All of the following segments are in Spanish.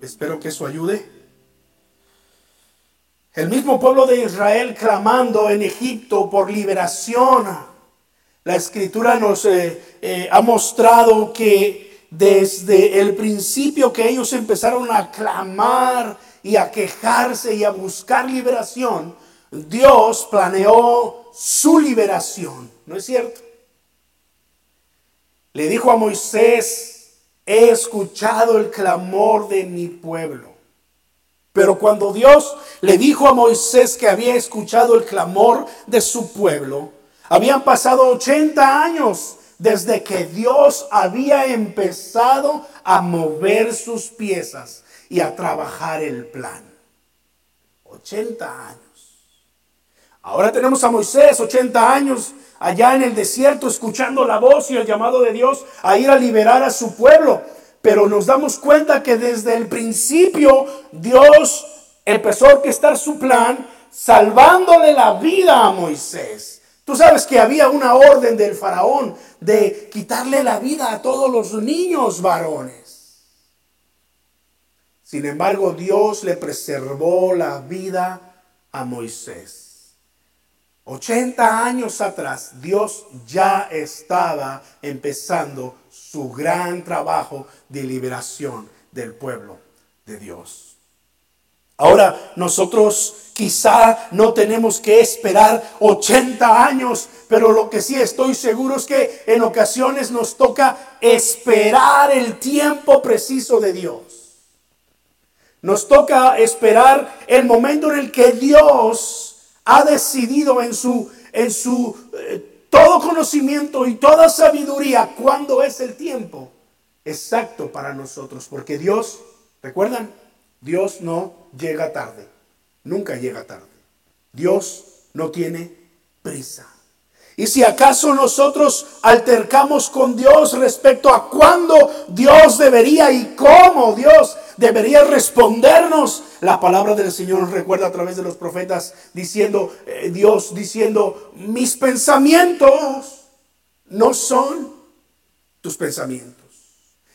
Espero que eso ayude. El mismo pueblo de Israel clamando en Egipto por liberación. La escritura nos eh, eh, ha mostrado que desde el principio que ellos empezaron a clamar y a quejarse y a buscar liberación, Dios planeó su liberación. ¿No es cierto? Le dijo a Moisés, he escuchado el clamor de mi pueblo. Pero cuando Dios le dijo a Moisés que había escuchado el clamor de su pueblo, habían pasado 80 años desde que Dios había empezado a mover sus piezas y a trabajar el plan. 80 años. Ahora tenemos a Moisés, 80 años, allá en el desierto, escuchando la voz y el llamado de Dios a ir a liberar a su pueblo. Pero nos damos cuenta que desde el principio Dios empezó a orquestar su plan salvándole la vida a Moisés. Tú sabes que había una orden del faraón de quitarle la vida a todos los niños varones. Sin embargo, Dios le preservó la vida a Moisés. 80 años atrás, Dios ya estaba empezando su gran trabajo de liberación del pueblo de Dios. Ahora nosotros quizá no tenemos que esperar 80 años, pero lo que sí estoy seguro es que en ocasiones nos toca esperar el tiempo preciso de Dios. Nos toca esperar el momento en el que Dios ha decidido en su, en su eh, todo conocimiento y toda sabiduría cuándo es el tiempo exacto para nosotros. Porque Dios, ¿recuerdan? Dios no llega tarde. Nunca llega tarde. Dios no tiene prisa. Y si acaso nosotros altercamos con Dios respecto a cuándo Dios debería y cómo Dios debería respondernos, la palabra del Señor nos recuerda a través de los profetas diciendo, eh, Dios diciendo, mis pensamientos no son tus pensamientos,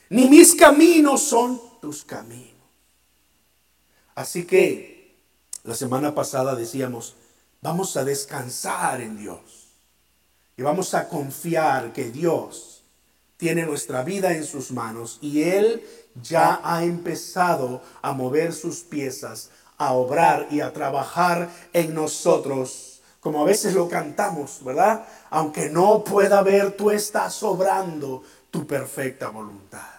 ni mis caminos son tus caminos. Así que la semana pasada decíamos, vamos a descansar en Dios. Y vamos a confiar que Dios tiene nuestra vida en sus manos y Él ya ha empezado a mover sus piezas, a obrar y a trabajar en nosotros. Como a veces lo cantamos, ¿verdad? Aunque no pueda ver, tú estás obrando tu perfecta voluntad.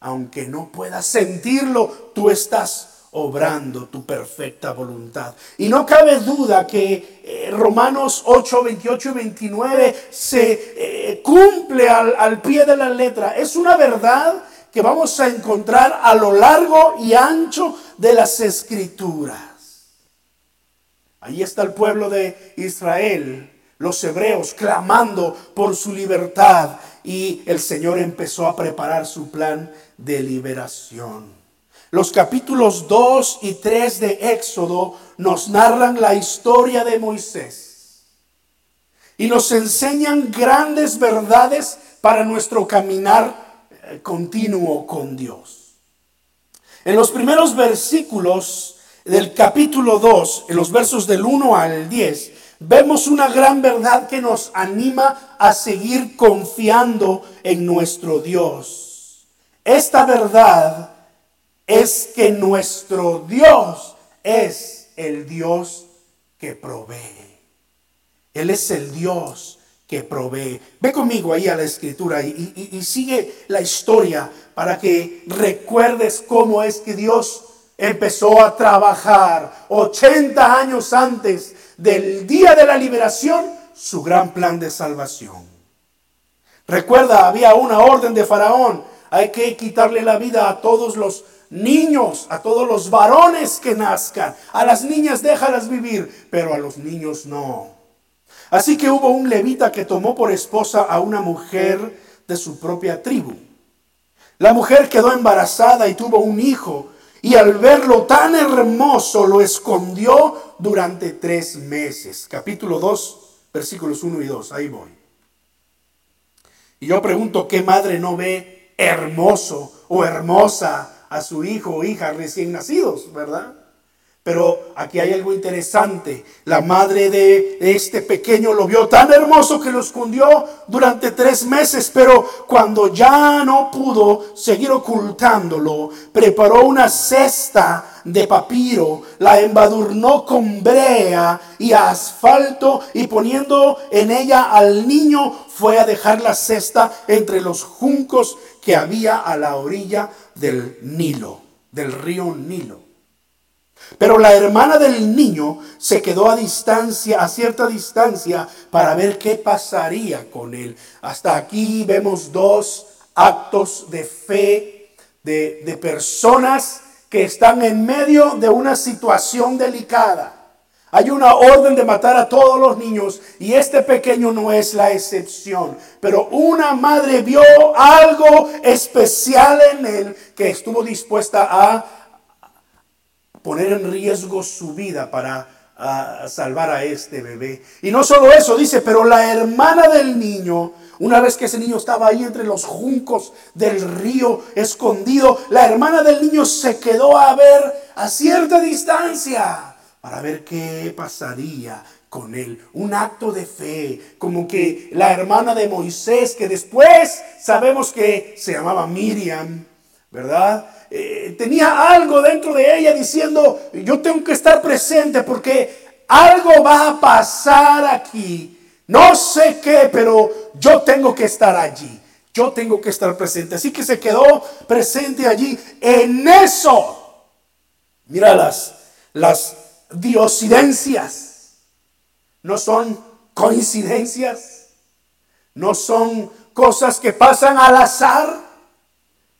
Aunque no puedas sentirlo, tú estás obrando tu perfecta voluntad. Y no cabe duda que eh, Romanos 8, 28 y 29 se eh, cumple al, al pie de la letra. Es una verdad que vamos a encontrar a lo largo y ancho de las escrituras. Ahí está el pueblo de Israel, los hebreos, clamando por su libertad y el Señor empezó a preparar su plan de liberación. Los capítulos 2 y 3 de Éxodo nos narran la historia de Moisés y nos enseñan grandes verdades para nuestro caminar eh, continuo con Dios. En los primeros versículos del capítulo 2, en los versos del 1 al 10, vemos una gran verdad que nos anima a seguir confiando en nuestro Dios. Esta verdad es que nuestro Dios es el Dios que provee. Él es el Dios que provee. Ve conmigo ahí a la escritura y, sigue la historia para que recuerdes cómo es que Dios empezó a trabajar 80 años antes del día de la liberación su gran plan de salvación. Recuerda, había una orden de Faraón, hay que quitarle la vida a todos los niños, a todos los varones que nazcan. A las niñas déjalas vivir, pero a los niños no. Así que hubo un levita que tomó por esposa a una mujer de su propia tribu. La mujer quedó embarazada y tuvo un hijo, y al verlo tan hermoso lo escondió durante tres meses. Capítulo 2, versículos 1 y 2, ahí voy. Y yo pregunto, ¿qué madre no ve hermoso o hermosa a su hijo o hija recién nacidos, verdad? Pero aquí hay algo interesante. La madre de este pequeño lo vio tan hermoso que lo escondió durante tres meses, pero cuando ya no pudo seguir ocultándolo, preparó una cesta de papiro, la embadurnó con brea y asfalto y poniendo en ella al niño fue a dejar la cesta entre los juncos que había a la orilla del Nilo, del río Nilo. Pero la hermana del niño se quedó a distancia, a cierta distancia, para ver qué pasaría con él. Hasta aquí vemos dos actos de fe de, de personas que están en medio de una situación delicada. Hay una orden de matar a todos los niños y este pequeño no es la excepción. Pero una madre vio algo especial en él que estuvo dispuesta a poner en riesgo su vida para salvar a este bebé. Y no solo eso, dice, pero la hermana del niño, una vez que ese niño estaba ahí entre los juncos del río escondido, la hermana del niño se quedó a ver a cierta distancia para ver qué pasaría con él. Un acto de fe, como que la hermana de Moisés, que después sabemos que se llamaba Miriam, ¿verdad? Eh, tenía algo dentro de ella diciendo, yo tengo que estar presente porque algo va a pasar aquí. No sé qué, pero yo tengo que estar allí. Yo tengo que estar presente. Así que se quedó presente allí. En eso, mira las, las diosidencias. No son coincidencias. No son cosas que pasan al azar.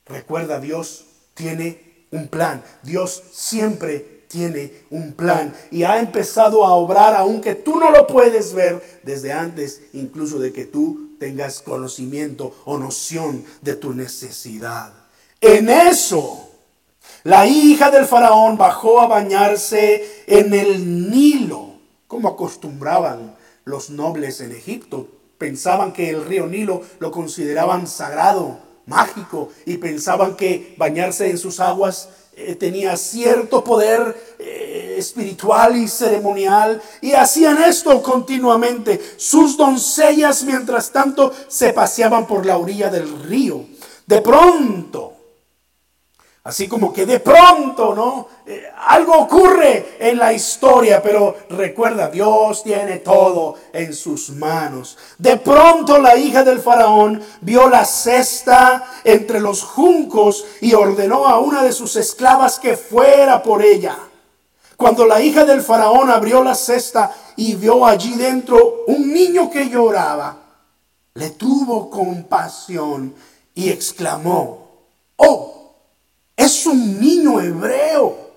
Recuerda, Dios tiene un plan. Dios siempre tiene un plan y ha empezado a obrar aunque tú no lo puedes ver desde antes incluso de que tú tengas conocimiento o noción de tu necesidad. En eso, la hija del faraón bajó a bañarse en el Nilo, como acostumbraban los nobles en Egipto. Pensaban que el río Nilo lo consideraban sagrado mágico y pensaban que bañarse en sus aguas eh, tenía cierto poder eh, espiritual y ceremonial y hacían esto continuamente. Sus doncellas mientras tanto se paseaban por la orilla del río. De pronto, Así como que de pronto, ¿no? Eh, algo ocurre en la historia, pero recuerda, Dios tiene todo en sus manos. De pronto la hija del faraón vio la cesta entre los juncos y ordenó a una de sus esclavas que fuera por ella. Cuando la hija del faraón abrió la cesta y vio allí dentro un niño que lloraba, le tuvo compasión y exclamó, oh, es un niño hebreo.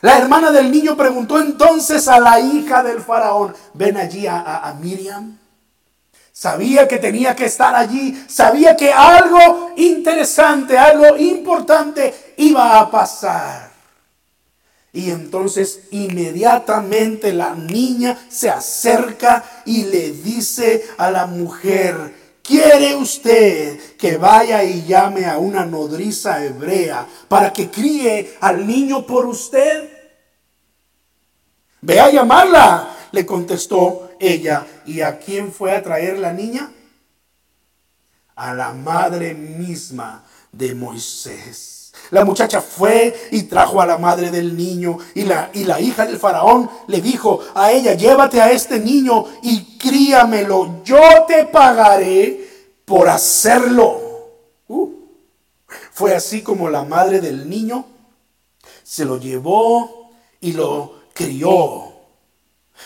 La hermana del niño preguntó entonces a la hija del faraón, ven allí a, Miriam. Sabía que tenía que estar allí, sabía que algo interesante, algo importante iba a pasar. Y entonces inmediatamente la niña se acerca y le dice a la mujer, ¿Quiere usted que vaya y llame a una nodriza hebrea para que críe al niño por usted? Ve a llamarla, le contestó ella. ¿Y a quién fue a traer la niña? A la madre misma de Moisés. La muchacha fue y trajo a la madre del niño y la, y la hija del faraón le dijo a ella, llévate a este niño y críamelo, yo te pagaré por hacerlo. Uh, fue así como la madre del niño se lo llevó y lo crió.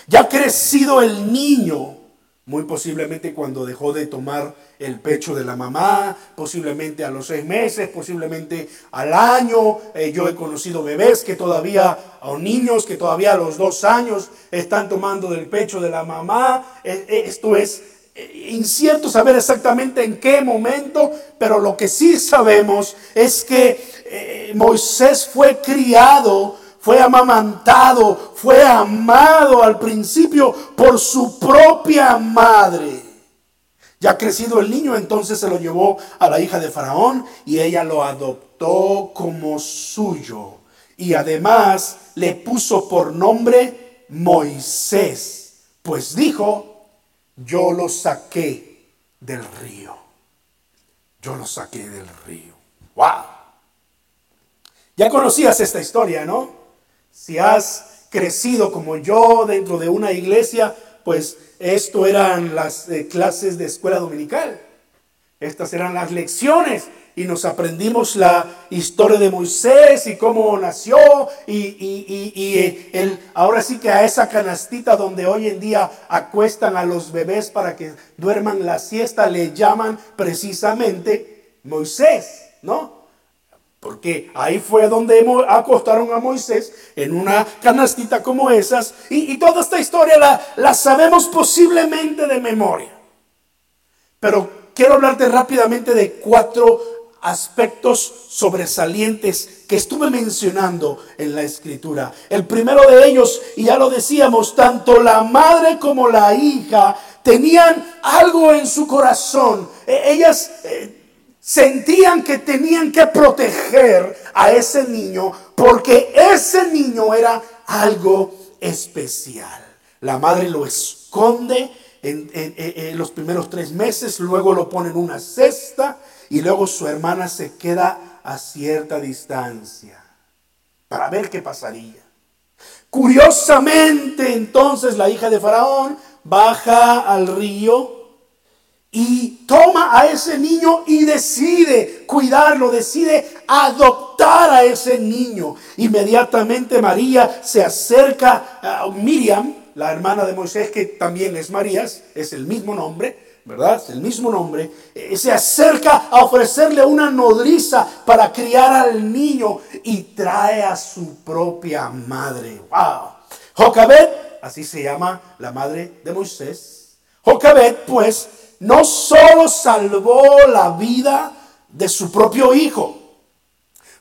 Ya crecido el niño, muy posiblemente cuando dejó de tomar el pecho de la mamá, posiblemente a los seis meses, posiblemente al año. Eh, yo he conocido bebés que todavía, o niños que todavía a los dos años están tomando del pecho de la mamá. Eh, eh, esto es incierto saber exactamente en qué momento, pero lo que sí sabemos es que Moisés fue criado fue amamantado, fue amado al principio por su propia madre. Ya crecido el niño, entonces se lo llevó a la hija de Faraón y ella lo adoptó como suyo. Y además le puso por nombre Moisés, pues dijo, yo lo saqué del río. Yo lo saqué del río. ¡Wow! Ya conocías esta historia, ¿no? Si has crecido como yo dentro de una iglesia, pues esto eran las eh, clases de escuela dominical. Estas eran las lecciones y nos aprendimos la historia de Moisés y cómo nació y, y, y, eh, el, ahora sí que a esa canastita donde hoy en día acuestan a los bebés para que duerman la siesta le llaman precisamente Moisés, ¿no? Porque ahí fue donde acostaron a Moisés en una canastita como esas. Y, toda esta historia la, la sabemos posiblemente de memoria. Pero quiero hablarte rápidamente de cuatro aspectos sobresalientes que estuve mencionando en la escritura. El primero de ellos, y ya lo decíamos, tanto la madre como la hija tenían algo en su corazón. E, ellas... Sentían que tenían que proteger a ese niño porque ese niño era algo especial. La madre lo esconde en, los primeros tres meses, luego lo pone en una cesta y luego su hermana se queda a cierta distancia para ver qué pasaría. Curiosamente, entonces la hija de Faraón baja al río y toma a ese niño y decide cuidarlo, decide adoptar a ese niño. Inmediatamente María se acerca a Miriam, la hermana de Moisés, que también es María, es el mismo nombre, ¿verdad? Es el mismo nombre. Eh, se acerca a ofrecerle una nodriza para criar al niño y trae a su propia madre. ¡Wow! Jocabet, así se llama la madre de Moisés. Jocabet, pues, no solo salvó la vida de su propio hijo,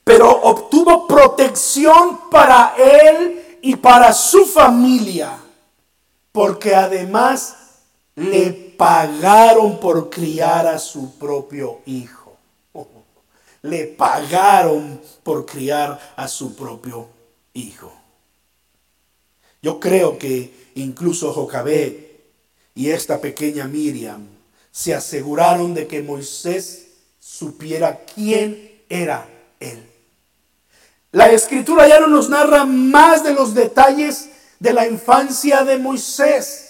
pero obtuvo protección para él y para su familia, porque además le pagaron por criar a su propio hijo. Le pagaron por criar a su propio hijo. Yo creo que incluso Jocabet y esta pequeña Miriam se aseguraron de que Moisés supiera quién era él. La escritura ya no nos narra más de los detalles de la infancia de Moisés.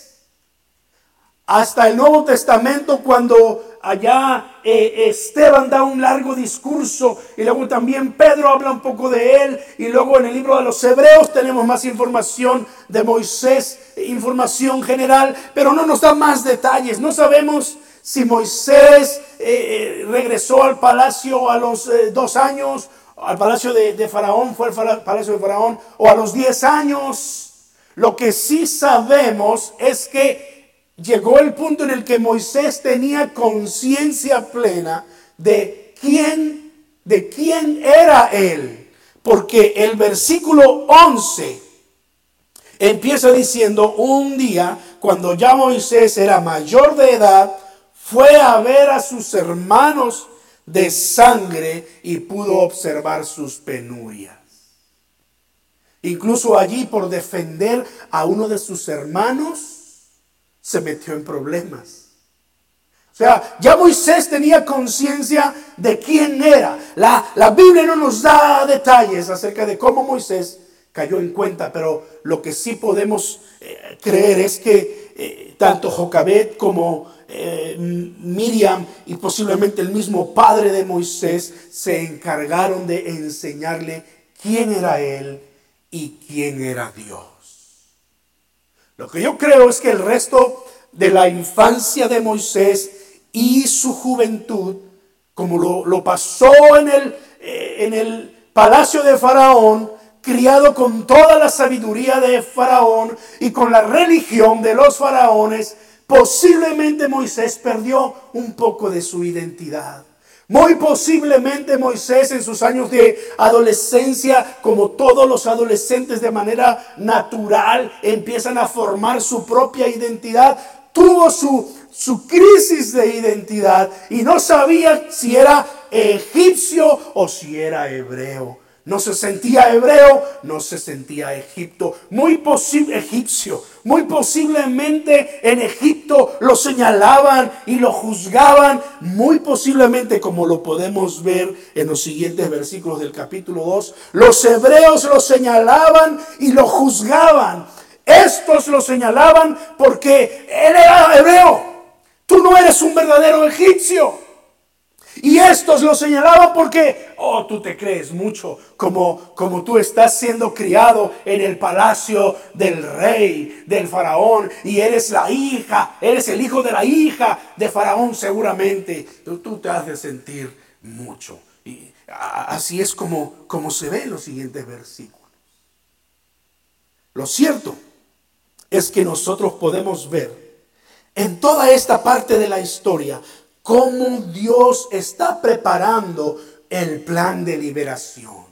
Hasta el Nuevo Testamento, cuando allá eh, Esteban da un largo discurso y luego también Pedro habla un poco de él y luego en el libro de los Hebreos tenemos más información de Moisés, información general, pero no nos da más detalles. No sabemos si Moisés eh, eh, regresó al palacio a los eh, dos años, al palacio de, Faraón, fue al palacio de Faraón, o a los diez años. Lo que sí sabemos es que llegó el punto en el que Moisés tenía conciencia plena de quién, de quién era él. Porque el versículo 11 empieza diciendo, un día, cuando ya Moisés era mayor de edad, fue a ver a sus hermanos de sangre y pudo observar sus penurias. Incluso allí por defender a uno de sus hermanos, se metió en problemas. O sea, ya Moisés tenía conciencia de quién era. La, la, Biblia no nos da detalles acerca de cómo Moisés cayó en cuenta, pero lo que sí podemos eh, creer es que eh, tanto Jocabet como eh, Miriam y posiblemente el mismo padre de Moisés se encargaron de enseñarle quién era él y quién era Dios. Lo que yo creo es que el resto de la infancia de Moisés y su juventud, como lo, pasó en el, eh, en el palacio de Faraón, criado con toda la sabiduría de Faraón y con la religión de los faraones, Posiblemente Moisés perdió un poco de su identidad. Muy posiblemente Moisés en sus años de adolescencia, como todos los adolescentes de manera natural, empiezan a formar su propia identidad. Tuvo su, su crisis de identidad y no sabía si era egipcio o si era hebreo. No se sentía hebreo, no se sentía Egipto, muy posible egipcio. Muy posiblemente en Egipto lo señalaban y lo juzgaban, muy posiblemente como lo podemos ver en los siguientes versículos del capítulo 2, los hebreos lo señalaban y lo juzgaban. Estos lo señalaban porque él era hebreo. Tú no eres un verdadero egipcio. Y estos lo señalaban porque, oh, tú te crees mucho, como, como tú estás siendo criado en el palacio del rey, del faraón, y eres la hija, eres el hijo de la hija de faraón seguramente. Tú, tú te haces sentir mucho. Y así es como, como se ve en los siguientes versículos. Lo cierto es que nosotros podemos ver en toda esta parte de la historia cómo Dios está preparando el plan de liberación.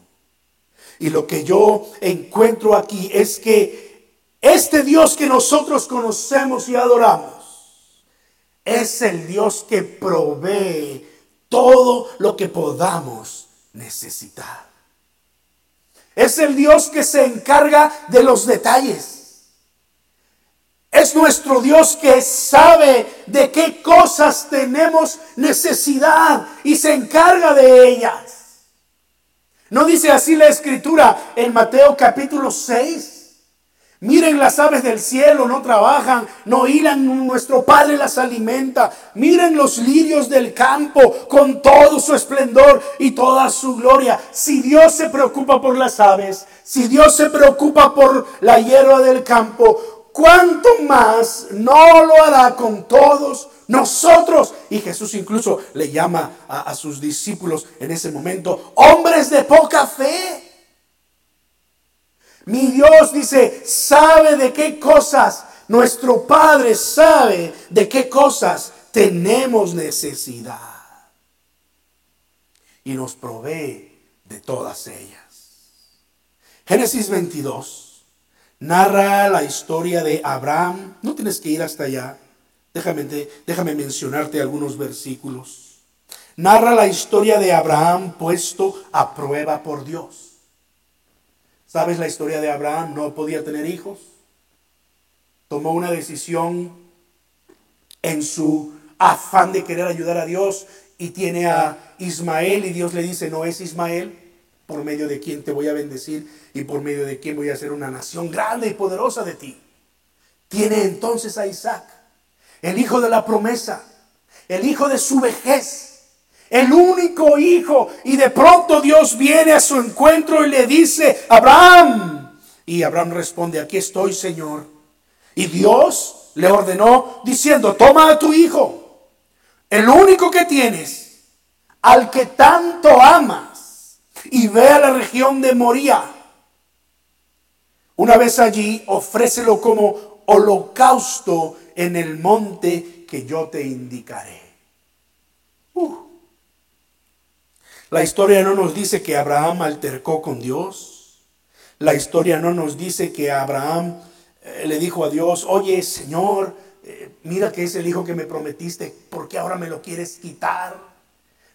Y lo que yo encuentro aquí es que este Dios que nosotros conocemos y adoramos es el Dios que provee todo lo que podamos necesitar. Es el Dios que se encarga de los detalles. Es nuestro Dios que sabe de qué cosas tenemos necesidad y se encarga de ellas. ¿No dice así la escritura en Mateo capítulo 6? Miren las aves del cielo, no trabajan, no hilan, nuestro Padre las alimenta. Miren los lirios del campo con todo su esplendor y toda su gloria. Si Dios se preocupa por las aves, si Dios se preocupa por la hierba del campo, ¿cuánto más no lo hará con todos nosotros? Y Jesús incluso le llama a, sus discípulos en ese momento, hombres de poca fe. Mi Dios dice, sabe de qué cosas, nuestro Padre sabe de qué cosas tenemos necesidad. Y nos provee de todas ellas. Génesis 22 narra la historia de Abraham. No tienes que ir hasta allá. Déjame, déjame mencionarte algunos versículos. Narra la historia de Abraham puesto a prueba por Dios. ¿Sabes la historia de Abraham? No podía tener hijos. Tomó una decisión en su afán de querer ayudar a Dios y tiene a Ismael y Dios le dice, no es Ismael, por medio de quien te voy a bendecir y por medio de quien voy a hacer una nación grande y poderosa de ti. Tiene entonces a Isaac, el hijo de la promesa, el hijo de su vejez, el único hijo. Y de pronto Dios viene a su encuentro y le dice, Abraham. Y Abraham responde, aquí estoy, Señor. Y Dios le ordenó diciendo, toma a tu hijo, el único que tienes, al que tanto ama y ve a la región de Moría. Una vez allí, ofrécelo como holocausto en el monte que yo te indicaré. Uh. La historia no nos dice que Abraham altercó con Dios. La historia no nos dice que Abraham eh, le dijo a Dios, oye Señor, eh, mira que es el hijo que me prometiste, ¿por qué ahora me lo quieres quitar?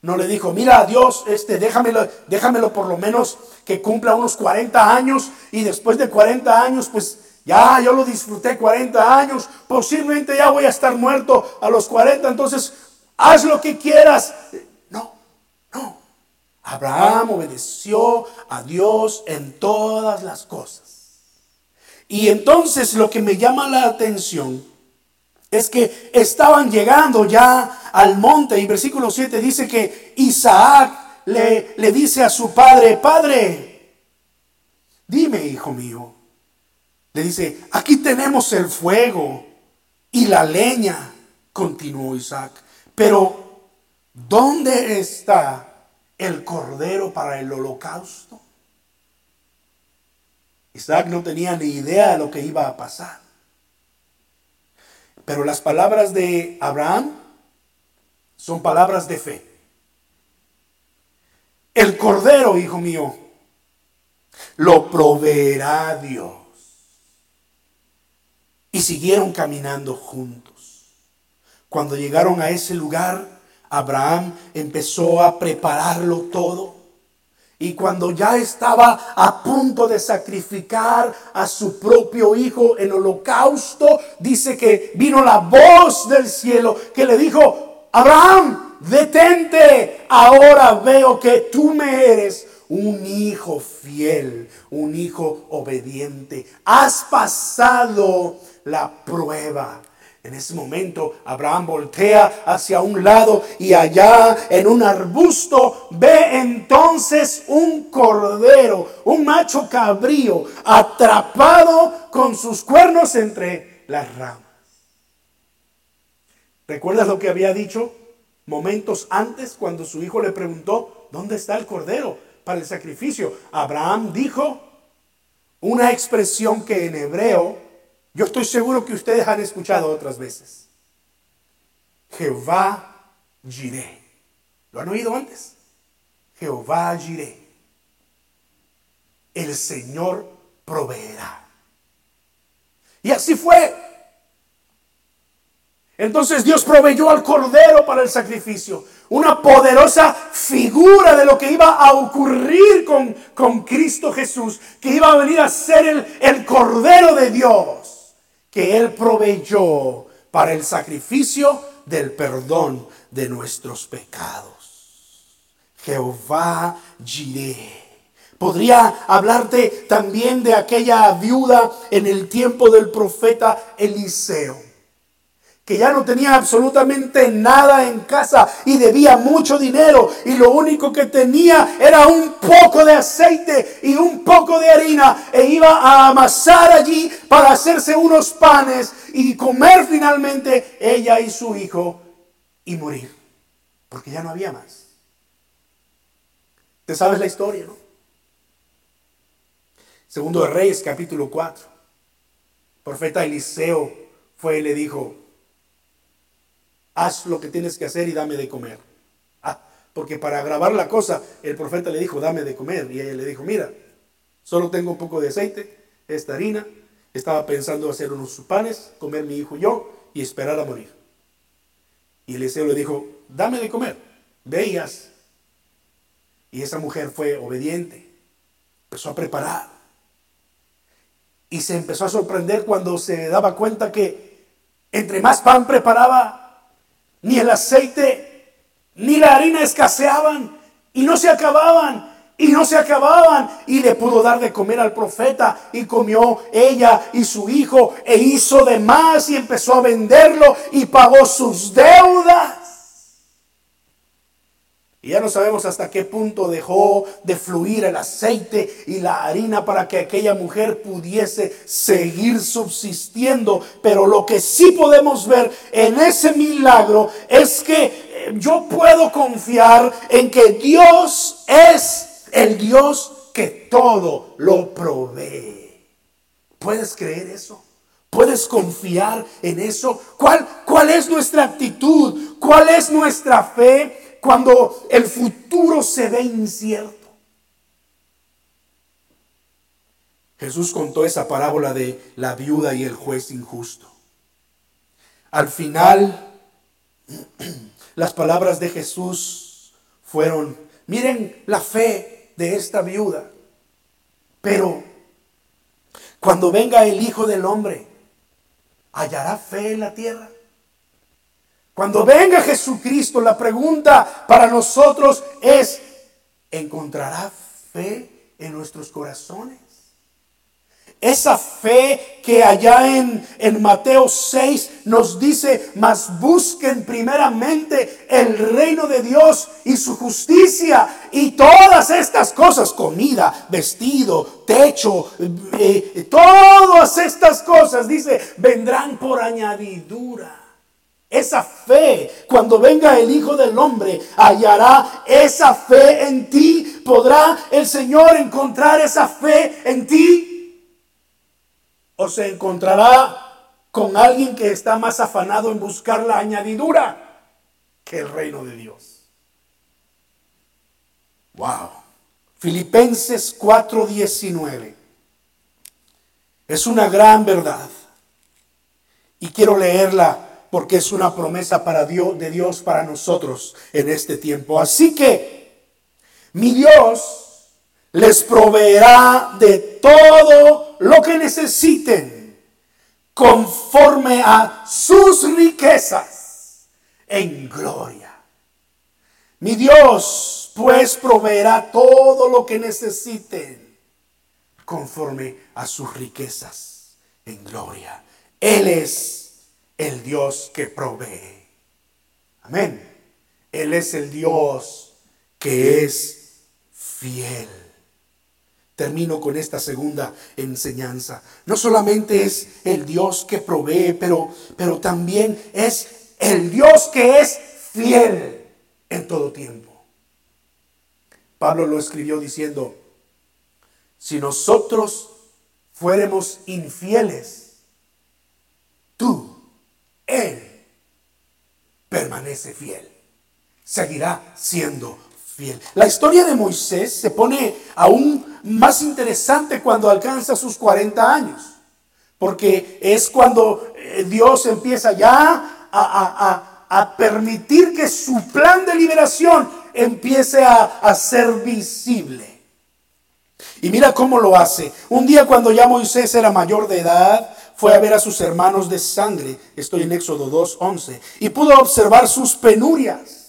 No le dijo, mira Dios, este, déjamelo, déjamelo por lo menos que cumpla unos 40 años y después de 40 años, pues ya yo lo disfruté 40 años, posiblemente ya voy a estar muerto a los 40, entonces haz lo que quieras. No, no. Abraham obedeció a Dios en todas las cosas. Y entonces lo que me llama la atención es que estaban llegando ya al monte y versículo 7 dice que Isaac le, le dice a su padre, padre, dime hijo mío, le dice, aquí tenemos el fuego y la leña, continuó Isaac, pero ¿dónde está el cordero para el holocausto? Isaac no tenía ni idea de lo que iba a pasar. Pero las palabras de Abraham son palabras de fe. El cordero, hijo mío, lo proveerá Dios. Y siguieron caminando juntos. Cuando llegaron a ese lugar, Abraham empezó a prepararlo todo. Y cuando ya estaba a punto de sacrificar a su propio hijo en holocausto, dice que vino la voz del cielo que le dijo, Abraham, detente, ahora veo que tú me eres un hijo fiel, un hijo obediente. Has pasado la prueba. En ese momento Abraham voltea hacia un lado y allá en un arbusto ve entonces un cordero, un macho cabrío, atrapado con sus cuernos entre las ramas. ¿Recuerdas lo que había dicho momentos antes cuando su hijo le preguntó, ¿dónde está el cordero para el sacrificio? Abraham dijo una expresión que en hebreo yo estoy seguro que ustedes han escuchado otras veces. Jehová Jireh. ¿Lo han oído antes? Jehová Jireh. El Señor proveerá. Y así fue. Entonces Dios proveyó al cordero para el sacrificio. Una poderosa figura de lo que iba a ocurrir con, con Cristo Jesús. Que iba a venir a ser el, el cordero de Dios que Él proveyó para el sacrificio del perdón de nuestros pecados. Jehová Jireh. Podría hablarte también de aquella viuda en el tiempo del profeta Eliseo que ya no tenía absolutamente nada en casa y debía mucho dinero y lo único que tenía era un poco de aceite y un poco de harina e iba a amasar allí para hacerse unos panes y comer finalmente ella y su hijo y morir, porque ya no había más. ¿Te sabes la historia, no? Segundo de Reyes, capítulo 4. profeta Eliseo fue y le dijo, haz lo que tienes que hacer y dame de comer. Ah, porque para grabar la cosa, el profeta le dijo, dame de comer. Y ella le dijo, mira, solo tengo un poco de aceite, esta harina. Estaba pensando hacer unos panes, comer mi hijo y yo y esperar a morir. Y Eliseo le dijo, dame de comer, veías. Y esa mujer fue obediente, empezó a preparar. Y se empezó a sorprender cuando se daba cuenta que entre más pan preparaba, ni el aceite, ni la harina escaseaban y no se acababan. Y no se acababan. Y le pudo dar de comer al profeta. Y comió ella y su hijo. E hizo de más y empezó a venderlo. Y pagó sus deudas. Y ya no sabemos hasta qué punto dejó de fluir el aceite y la harina para que aquella mujer pudiese seguir subsistiendo. Pero lo que sí podemos ver en ese milagro es que eh, yo puedo confiar en que Dios es el Dios que todo lo provee. ¿Puedes creer eso? ¿Puedes confiar en eso? ¿Cuál, cuál es nuestra actitud? ¿Cuál es nuestra fe? Cuando el futuro se ve incierto. Jesús contó esa parábola de la viuda y el juez injusto. Al final, las palabras de Jesús fueron, miren la fe de esta viuda, pero cuando venga el Hijo del Hombre, ¿hallará fe en la tierra? Cuando venga Jesucristo, la pregunta para nosotros es, ¿encontrará fe en nuestros corazones? Esa fe que allá en, en, Mateo 6 nos dice, mas busquen primeramente el reino de Dios y su justicia y todas estas cosas, comida, vestido, techo, eh, todas estas cosas, dice, vendrán por añadidura. Esa fe, cuando venga el Hijo del Hombre, hallará esa fe en ti. ¿Podrá el Señor encontrar esa fe en ti? ¿O se encontrará con alguien que está más afanado en buscar la añadidura que el reino de Dios? Wow. Filipenses 4:19. Es una gran verdad. Y quiero leerla porque es una promesa para Dios, de Dios para nosotros en este tiempo. Así que mi Dios les proveerá de todo lo que necesiten conforme a sus riquezas en gloria. Mi Dios pues proveerá todo lo que necesiten conforme a sus riquezas en gloria. Él es el Dios que provee. Amén. Él es el Dios que es fiel. Termino con esta segunda enseñanza. No solamente es el Dios que provee, pero, pero también es el Dios que es fiel en todo tiempo. Pablo lo escribió diciendo, si nosotros fuéramos infieles, tú, Él, permanece fiel. Seguirá siendo fiel. La historia de Moisés se pone aún más interesante cuando alcanza sus 40 años. Porque es cuando eh, Dios empieza ya a, permitir que su plan de liberación empiece a, a ser visible. Y mira cómo lo hace. Un día cuando ya Moisés era mayor de edad, fue a ver a sus hermanos de sangre, estoy en Éxodo 2.11, y pudo observar sus penurias.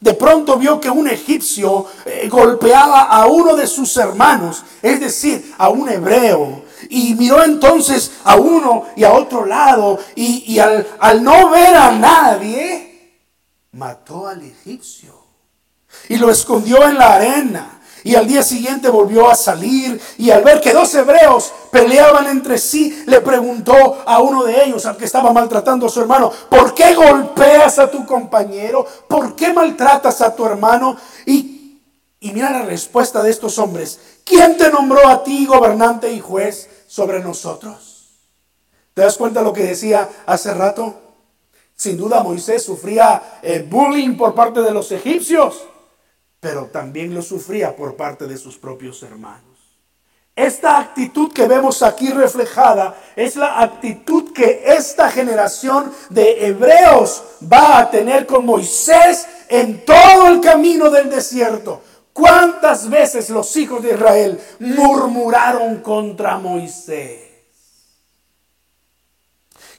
De pronto vio que un egipcio eh, golpeaba a uno de sus hermanos, es decir, a un hebreo. Y miró entonces a uno y a otro lado y, al, al no ver a nadie, mató al egipcio y lo escondió en la arena. Y al día siguiente volvió a salir y al ver que dos hebreos peleaban entre sí, le preguntó a uno de ellos, al que estaba maltratando a su hermano, ¿por qué golpeas a tu compañero? ¿Por qué maltratas a tu hermano? Y, y mira la respuesta de estos hombres. ¿Quién te nombró a ti gobernante y juez sobre nosotros? ¿Te das cuenta lo que decía hace rato? Sin duda Moisés sufría eh, bullying por parte de los egipcios pero también lo sufría por parte de sus propios hermanos. Esta actitud que vemos aquí reflejada es la actitud que esta generación de hebreos va a tener con Moisés en todo el camino del desierto. ¿Cuántas veces los hijos de Israel murmuraron contra Moisés?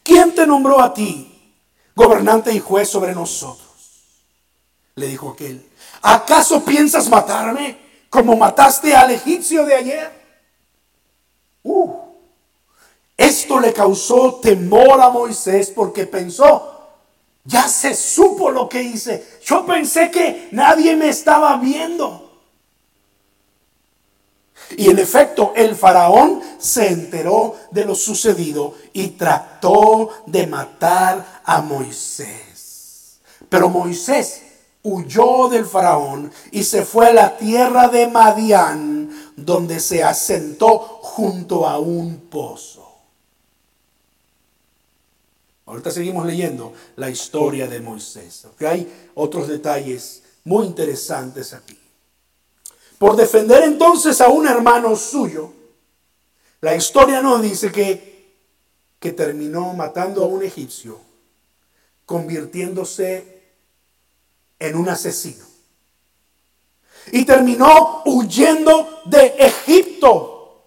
¿Quién te nombró a ti, gobernante y juez sobre nosotros? Le dijo aquel. ¿Acaso piensas matarme como mataste al egipcio de ayer? Uh, esto le causó temor a Moisés porque pensó, ya se supo lo que hice. Yo pensé que nadie me estaba viendo. Y en efecto, el faraón se enteró de lo sucedido y trató de matar a Moisés. Pero Moisés huyó del faraón y se fue a la tierra de Madián, donde se asentó junto a un pozo. Ahorita seguimos leyendo la historia de Moisés. Hay otros detalles muy interesantes aquí. Por defender entonces a un hermano suyo, la historia nos dice que, que terminó matando a un egipcio, convirtiéndose en un asesino. Y terminó huyendo de Egipto,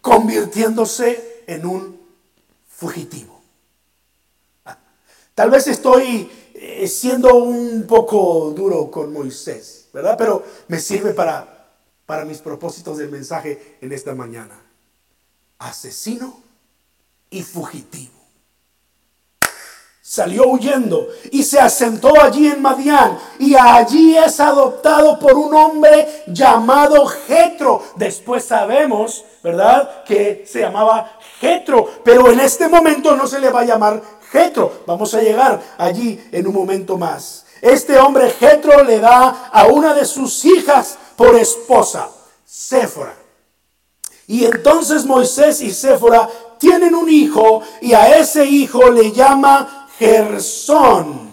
convirtiéndose en un fugitivo. Tal vez estoy eh, siendo un poco duro con Moisés, ¿verdad? Pero me sirve para, para mis propósitos del mensaje en esta mañana. Asesino y fugitivo salió huyendo y se asentó allí en Madián y allí es adoptado por un hombre llamado Jetro. Después sabemos, ¿verdad? Que se llamaba Jetro, pero en este momento no se le va a llamar Jetro. Vamos a llegar allí en un momento más. Este hombre Jetro le da a una de sus hijas por esposa, Séfora. Y entonces Moisés y Séfora tienen un hijo y a ese hijo le llama Gersón.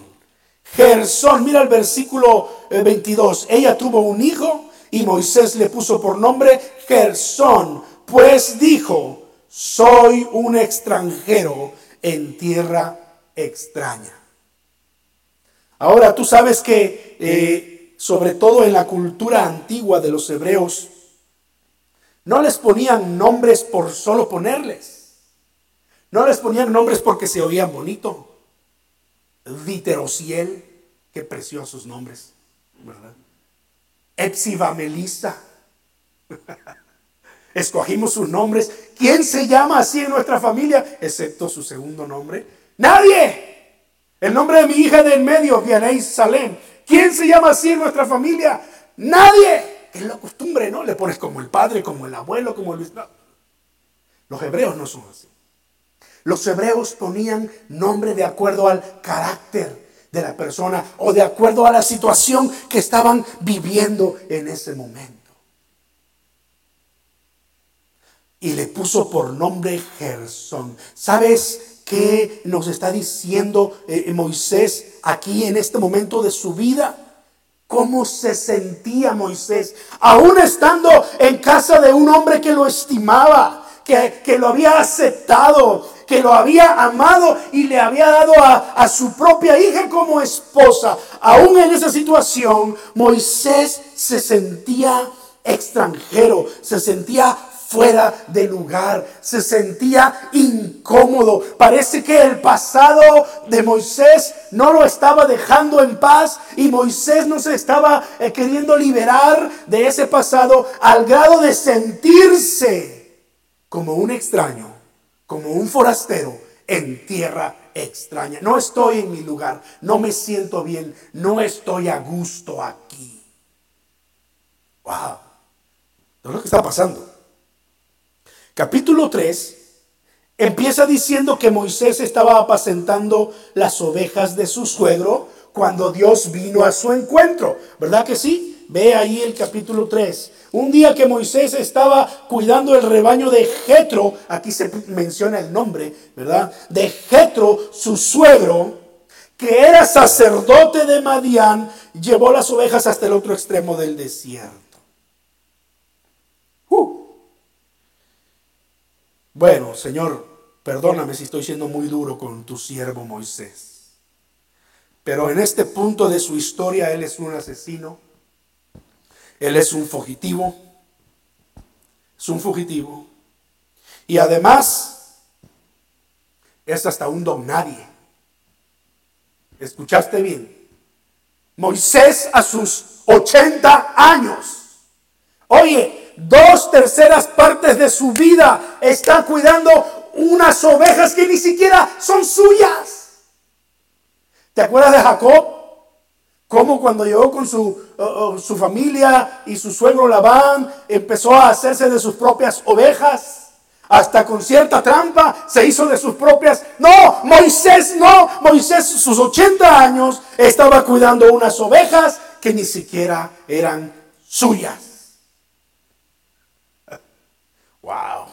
Gersón, mira el versículo 22, eh, ella tuvo un hijo y Moisés le puso por nombre Gersón, pues dijo, soy un extranjero en tierra extraña. Ahora tú sabes que, eh, sobre todo en la cultura antigua de los hebreos, no les ponían nombres por solo ponerles. No les ponían nombres porque se oían bonito. Viterociel, qué preciosos nombres, ¿verdad? Epsiba Melissa. Escogimos sus nombres. ¿Quién se llama así en nuestra familia? Excepto su segundo nombre. Nadie. El nombre de mi hija de en medio, Vianey Salem. ¿Quién se llama así en nuestra familia? Nadie. Es la costumbre, ¿no? Le pones como el padre, como el abuelo, como el... Los hebreos no son así. Los hebreos ponían nombre de acuerdo al carácter de la persona o de acuerdo a la situación que estaban viviendo en ese momento. Y le puso por nombre Gersón. ¿Sabes qué nos está diciendo eh, Moisés aquí en este momento de su vida? ¿Cómo se sentía Moisés? Aún estando en casa de un hombre que lo estimaba, que, que lo había aceptado, que lo había amado y le había dado a, su propia hija como esposa. Aún en esa situación, Moisés se sentía extranjero, se sentía fuera de lugar, se sentía incómodo. Parece que el pasado de Moisés no lo estaba dejando en paz y Moisés no se estaba eh, queriendo liberar de ese pasado al grado de sentirse como un extraño como un forastero en tierra extraña. No estoy en mi lugar, no me siento bien, no estoy a gusto aquí. Wow, es lo que está pasando. Capítulo 3 empieza diciendo que Moisés estaba apacentando las ovejas de su suegro cuando Dios vino a su encuentro. ¿Verdad que sí? Ve ahí el capítulo 3. Un día que Moisés estaba cuidando el rebaño de Jetro, aquí se menciona el nombre, ¿verdad? De Jetro, su suegro, que era sacerdote de Madián, llevó las ovejas hasta el otro extremo del desierto. Uh. Bueno, Señor, perdóname si estoy siendo muy duro con tu siervo Moisés. Pero en este punto de su historia, él es un asesino él es un fugitivo. Es un fugitivo. Y además es hasta un don nadie. ¿Escuchaste bien? Moisés a sus 80 años. Oye, dos terceras partes de su vida está cuidando unas ovejas que ni siquiera son suyas. ¿Te acuerdas de Jacob? Como cuando llegó con su, su familia y su suegro Labán, empezó a hacerse de sus propias ovejas. Hasta con cierta trampa se hizo de sus propias. No, Moisés no. Moisés, sus 80 años, estaba cuidando unas ovejas que ni siquiera eran suyas. Wow.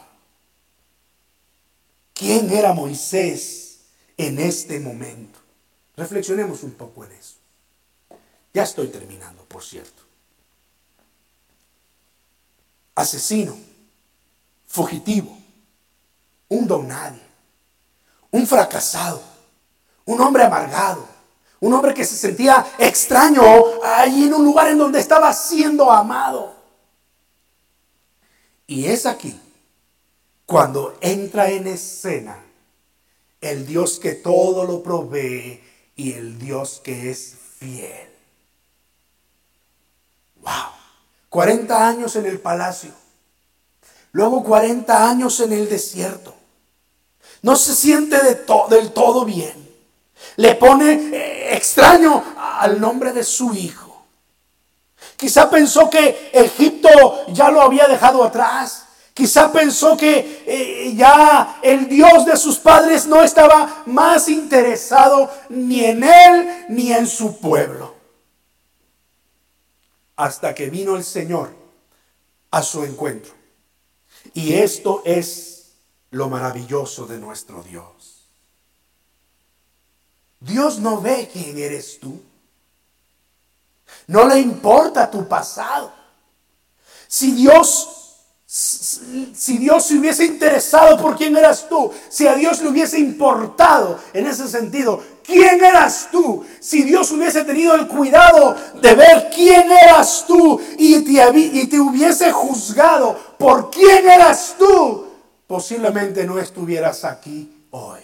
¿Quién era Moisés en este momento? Reflexionemos un poco en eso. Ya estoy terminando, por cierto. Asesino, fugitivo, un don nadie, un fracasado, un hombre amargado, un hombre que se sentía extraño ahí en un lugar en donde estaba siendo amado. Y es aquí cuando entra en escena el Dios que todo lo provee y el Dios que es fiel. Wow. 40 años en el palacio. Luego 40 años en el desierto. No se siente del todo bien. Le pone eh, extraño al nombre de su hijo. Quizá pensó que Egipto ya lo había dejado atrás. Quizá pensó que eh, ya el Dios de sus padres no estaba más interesado ni en él ni en su pueblo hasta que vino el Señor a su encuentro. Y esto es lo maravilloso de nuestro Dios. Dios no ve quién eres tú. No le importa tu pasado. Si Dios si Dios se hubiese interesado por quién eras tú, si a Dios le hubiese importado en ese sentido, ¿quién eras tú? Si Dios hubiese tenido el cuidado de ver quién eras tú y te, y te hubiese juzgado por quién eras tú, posiblemente no estuvieras aquí hoy.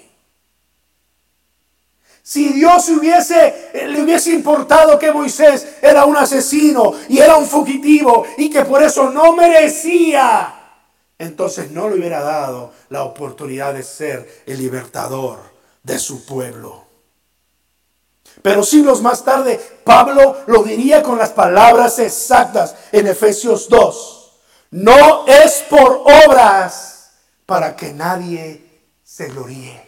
Si Dios hubiese, le hubiese importado que Moisés era un asesino y era un fugitivo y que por eso no merecía, entonces no le hubiera dado la oportunidad de ser el libertador de su pueblo. Pero siglos más tarde, Pablo lo diría con las palabras exactas en Efesios 2. No es por obras para que nadie se gloríe,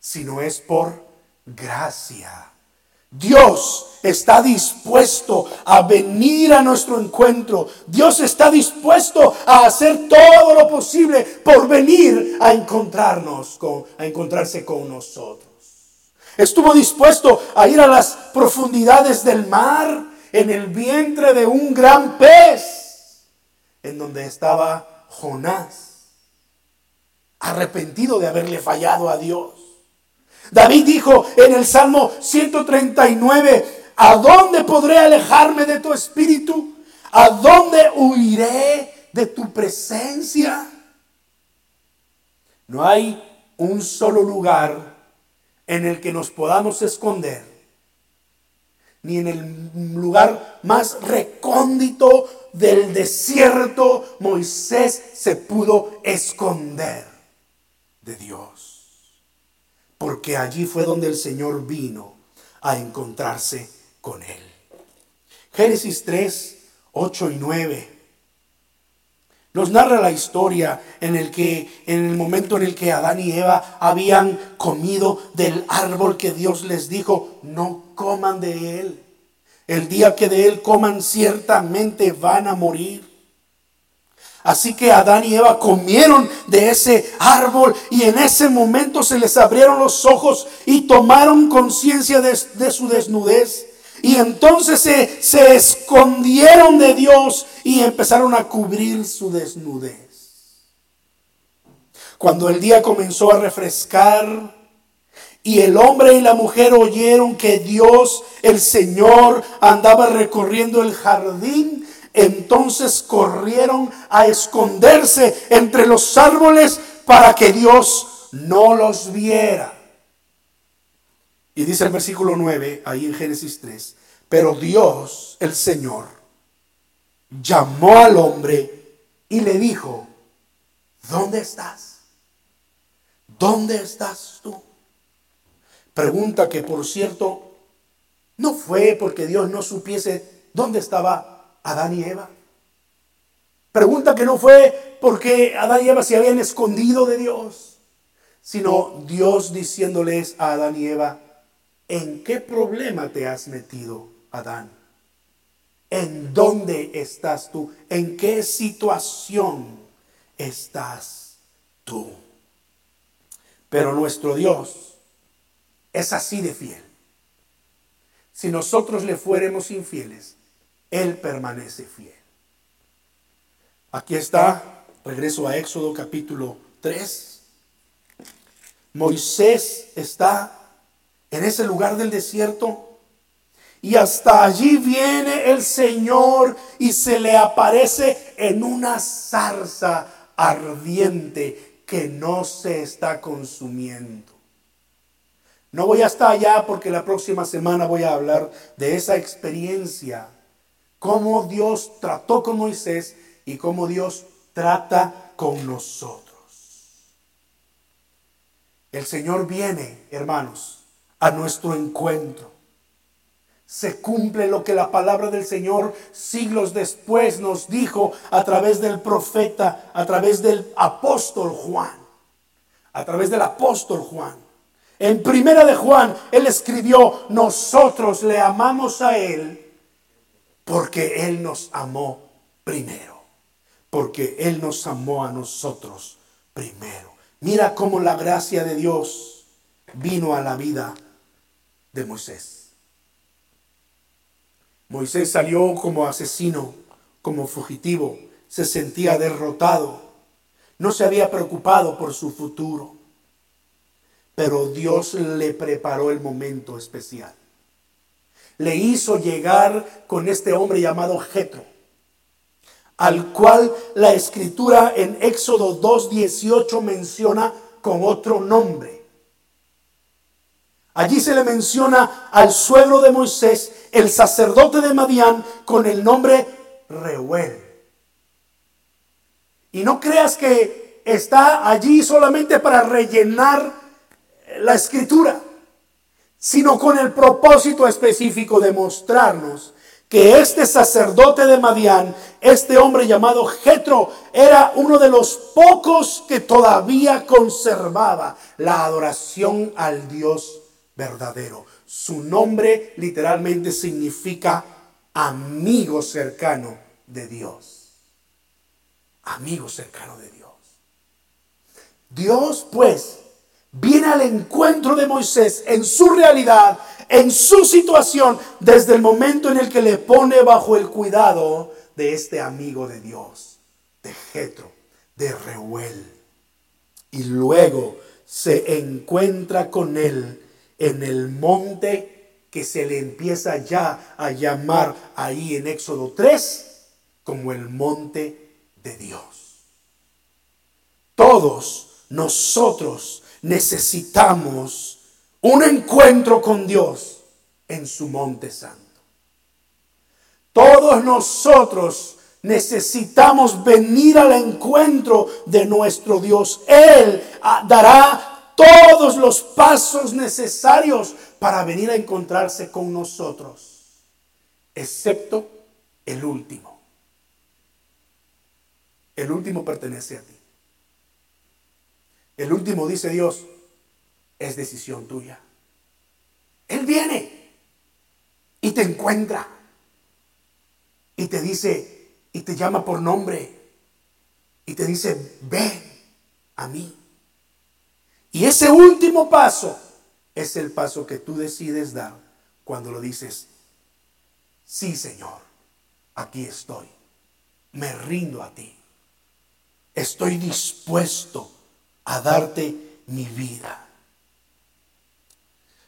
sino es por gracia. Dios está dispuesto a venir a nuestro encuentro. Dios está dispuesto a hacer todo lo posible por venir a encontrarnos, con, a encontrarse con nosotros. Estuvo dispuesto a ir a las profundidades del mar, en el vientre de un gran pez, en donde estaba Jonás, arrepentido de haberle fallado a Dios. David dijo en el Salmo 139, ¿a dónde podré alejarme de tu espíritu? ¿A dónde huiré de tu presencia? No hay un solo lugar en el que nos podamos esconder, ni en el lugar más recóndito del desierto Moisés se pudo esconder de Dios porque allí fue donde el Señor vino a encontrarse con él. Génesis 3, 8 y 9 nos narra la historia en el que en el momento en el que Adán y Eva habían comido del árbol que Dios les dijo, no coman de él. El día que de él coman ciertamente van a morir. Así que Adán y Eva comieron de ese árbol y en ese momento se les abrieron los ojos y tomaron conciencia de, su desnudez. Y entonces se, se escondieron de Dios y empezaron a cubrir su desnudez. Cuando el día comenzó a refrescar y el hombre y la mujer oyeron que Dios, el Señor, andaba recorriendo el jardín, entonces corrieron a esconderse entre los árboles para que Dios no los viera. Y dice el versículo 9, ahí en Génesis 3, pero Dios, el Señor, llamó al hombre y le dijo, ¿dónde estás? ¿Dónde estás tú? Pregunta que por cierto no fue porque Dios no supiese dónde estaba Adán y Eva. Pregunta que no fue porque Adán y Eva se habían escondido de Dios, sino Dios diciéndoles a Adán y Eva, ¿en qué problema te has metido, Adán? ¿En dónde estás tú? ¿En qué situación estás tú? Pero nuestro Dios es así de fiel. Si nosotros le fuéramos infieles, él permanece fiel. Aquí está, regreso a Éxodo capítulo 3. Moisés está en ese lugar del desierto y hasta allí viene el Señor y se le aparece en una zarza ardiente que no se está consumiendo. No voy hasta allá porque la próxima semana voy a hablar de esa experiencia cómo Dios trató con Moisés y cómo Dios trata con nosotros. El Señor viene, hermanos, a nuestro encuentro. Se cumple lo que la palabra del Señor siglos después nos dijo a través del profeta, a través del apóstol Juan, a través del apóstol Juan. En primera de Juan, él escribió, nosotros le amamos a él porque Él nos amó primero. Porque Él nos amó a nosotros primero. Mira cómo la gracia de Dios vino a la vida de Moisés. Moisés salió como asesino, como fugitivo, se sentía derrotado, no se había preocupado por su futuro, pero Dios le preparó el momento especial. Le hizo llegar con este hombre llamado Jetro, al cual la escritura en Éxodo 2.18 menciona con otro nombre. Allí se le menciona al suegro de Moisés, el sacerdote de Madián, con el nombre Reuel. Y no creas que está allí solamente para rellenar la escritura, sino con el propósito específico de mostrarnos que este sacerdote de Madián, este hombre llamado Jetro, era uno de los pocos que todavía conservaba la adoración al Dios verdadero. Su nombre literalmente significa amigo cercano de Dios. Amigo cercano de Dios. Dios pues viene al encuentro de Moisés en su realidad, en su situación, desde el momento en el que le pone bajo el cuidado de este amigo de Dios, de Jetro, de Reuel. Y luego se encuentra con él en el monte que se le empieza ya a llamar ahí en Éxodo 3 como el monte de Dios. Todos nosotros necesitamos un encuentro con Dios en su monte santo. Todos nosotros necesitamos venir al encuentro de nuestro Dios. Él ah, dará todos los pasos necesarios para venir a encontrarse con nosotros, excepto el último. El último pertenece a ti. El último, dice Dios, es decisión tuya. Él viene y te encuentra y te dice y te llama por nombre y te dice, ven a mí. Y ese último paso es el paso que tú decides dar cuando lo dices, sí Señor, aquí estoy, me rindo a ti, estoy dispuesto a darte mi vida.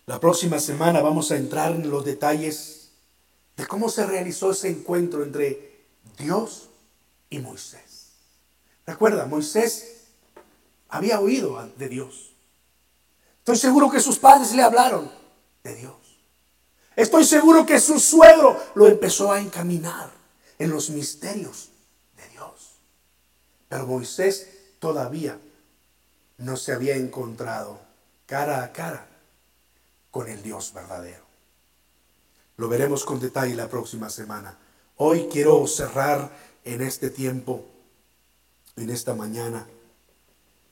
La próxima semana vamos a entrar en los detalles de cómo se realizó ese encuentro entre Dios y Moisés. Recuerda, Moisés había oído de Dios. Estoy seguro que sus padres le hablaron de Dios. Estoy seguro que su suegro lo empezó a encaminar en los misterios de Dios. Pero Moisés todavía no se había encontrado cara a cara con el Dios verdadero. Lo veremos con detalle la próxima semana. Hoy quiero cerrar en este tiempo, en esta mañana,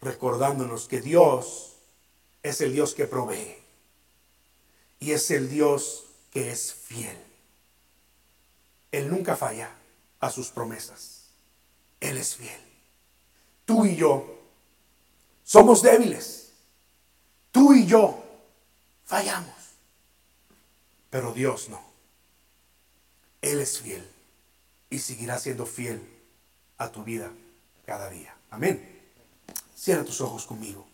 recordándonos que Dios es el Dios que provee y es el Dios que es fiel. Él nunca falla a sus promesas. Él es fiel. Tú y yo somos débiles. Tú y yo fallamos. Pero Dios no. Él es fiel y seguirá siendo fiel a tu vida cada día. Amén. Cierra tus ojos conmigo.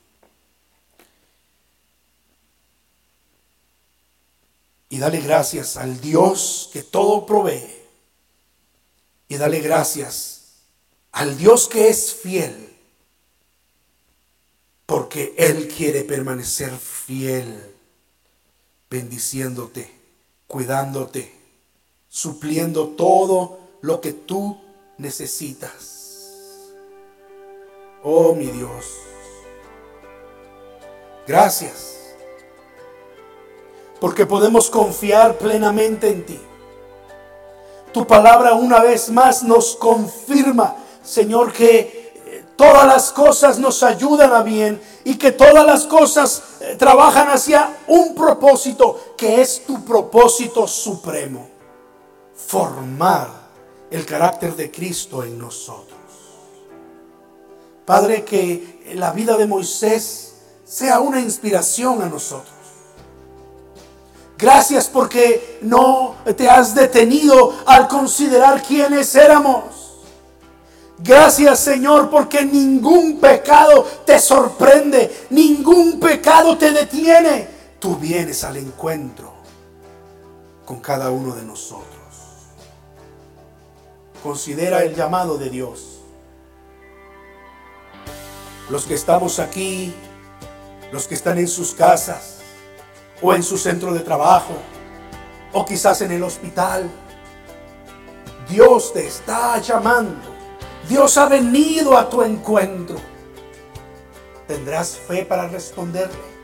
Y dale gracias al Dios que todo provee. Y dale gracias al Dios que es fiel porque Él quiere permanecer fiel, bendiciéndote, cuidándote, supliendo todo lo que tú necesitas. Oh mi Dios, gracias, porque podemos confiar plenamente en ti. Tu palabra una vez más nos confirma, Señor, que todas las cosas nos ayudan a bien y que todas las cosas eh, trabajan hacia un propósito que es tu propósito supremo. Formar el carácter de Cristo en nosotros. Padre, que la vida de Moisés sea una inspiración a nosotros. Gracias porque no te has detenido al considerar quiénes éramos. Gracias Señor porque ningún pecado te sorprende, ningún pecado te detiene. Tú vienes al encuentro con cada uno de nosotros. Considera el llamado de Dios. Los que estamos aquí, los que están en sus casas, o en su centro de trabajo o quizás en el hospital. Dios te está llamando. Dios ha venido a tu encuentro. ¿Tendrás fe para responderle?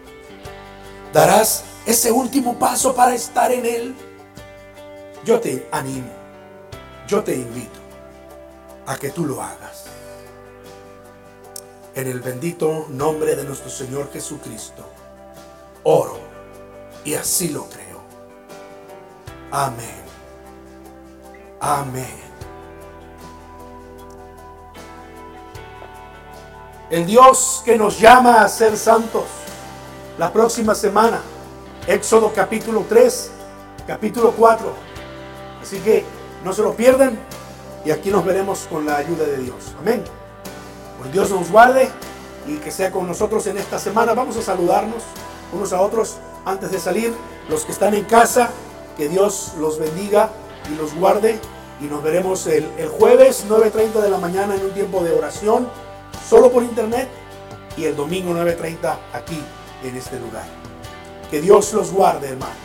¿Darás ese último paso para estar en Él? Yo te animo, yo te invito a que tú lo hagas. En el bendito nombre de nuestro Señor Jesucristo, oro y así lo creo. Amén. Amén. El Dios que nos llama a ser santos. La próxima semana, Éxodo capítulo 3, capítulo 4. Así que no se lo pierdan y aquí nos veremos con la ayuda de Dios. Amén. Pues Dios nos guarde y que sea con nosotros en esta semana. Vamos a saludarnos unos a otros antes de salir. Los que están en casa, que Dios los bendiga y los guarde. Y nos veremos el, jueves 9.30 de la mañana en un tiempo de oración, solo por internet. Y el domingo 9.30 aquí en este lugar. Que Dios los guarde, hermanos.